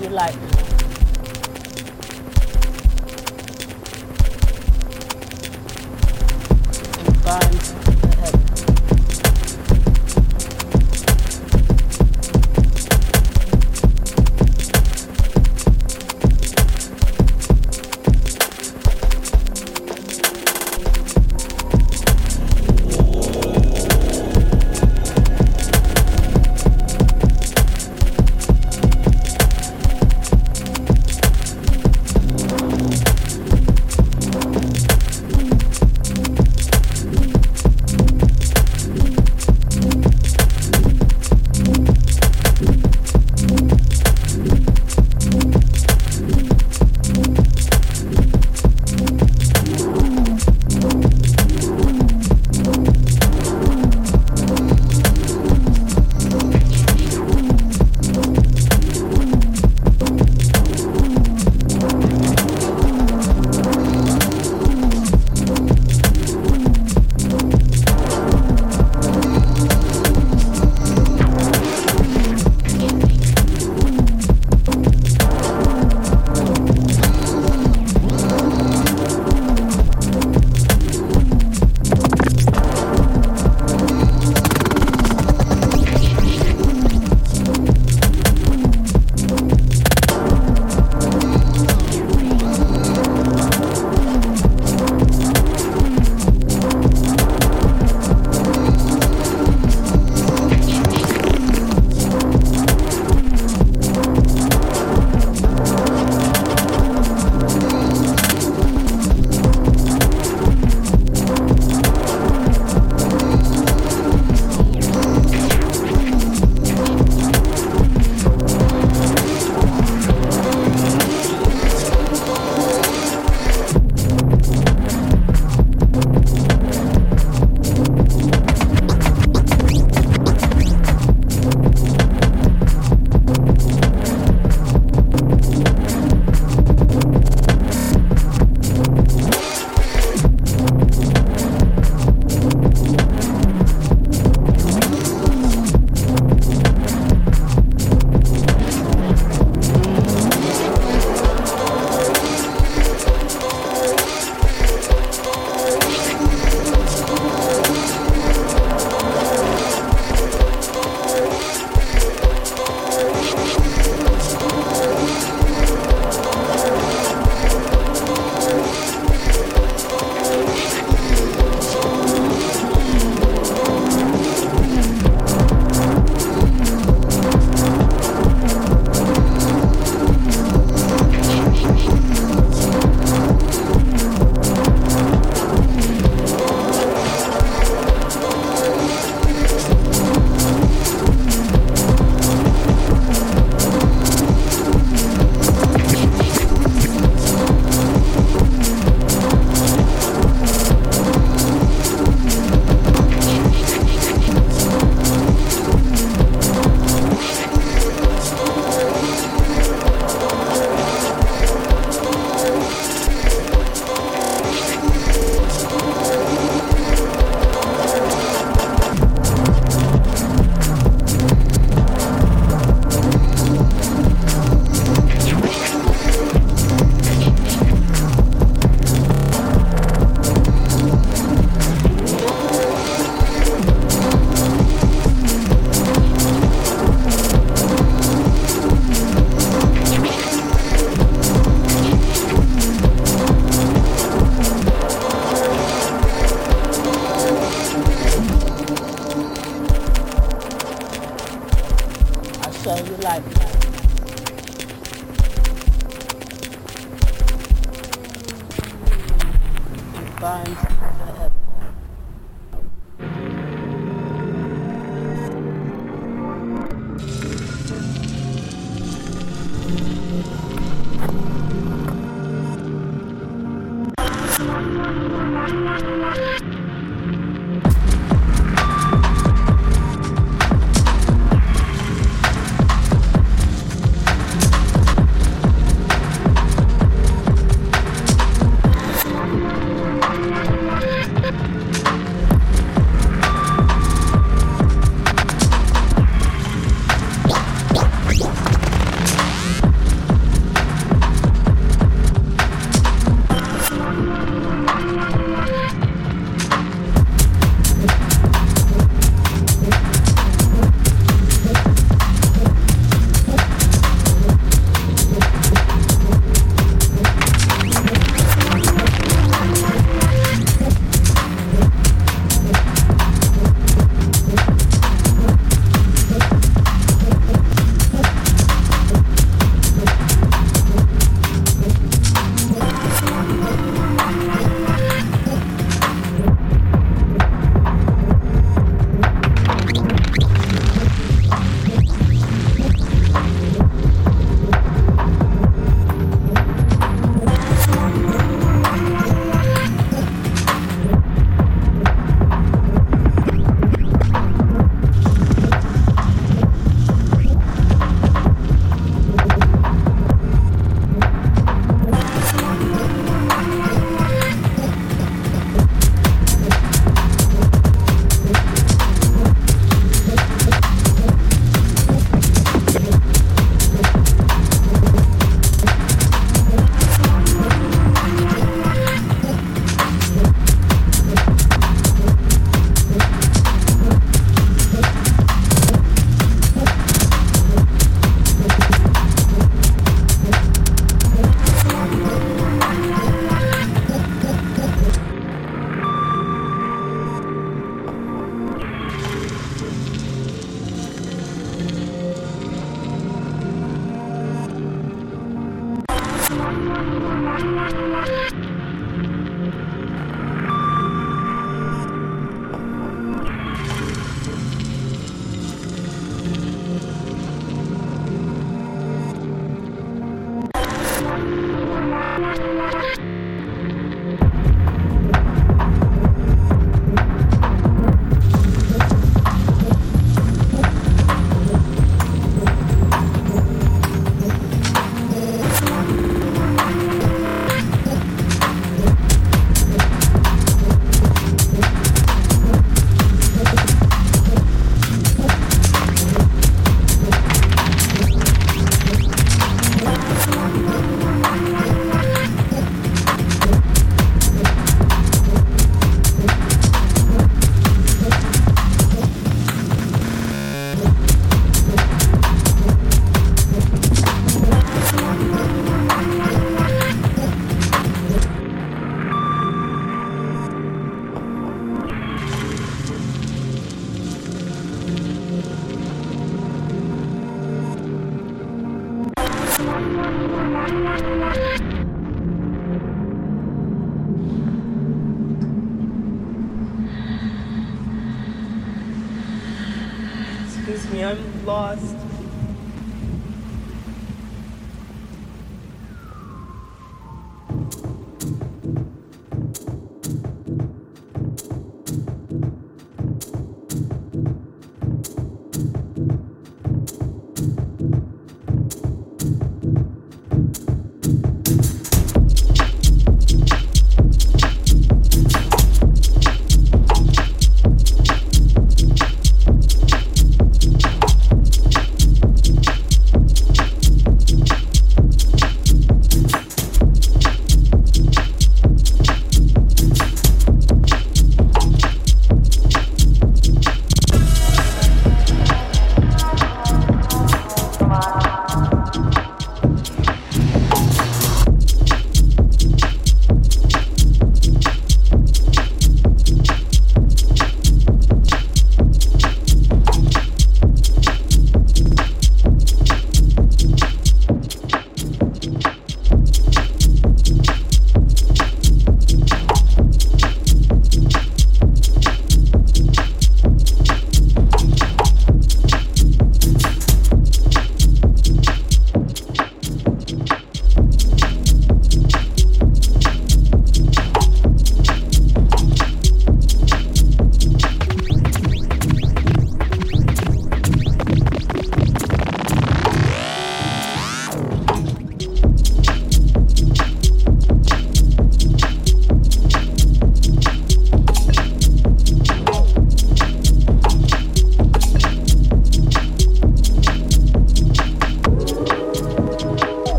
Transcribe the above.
you like.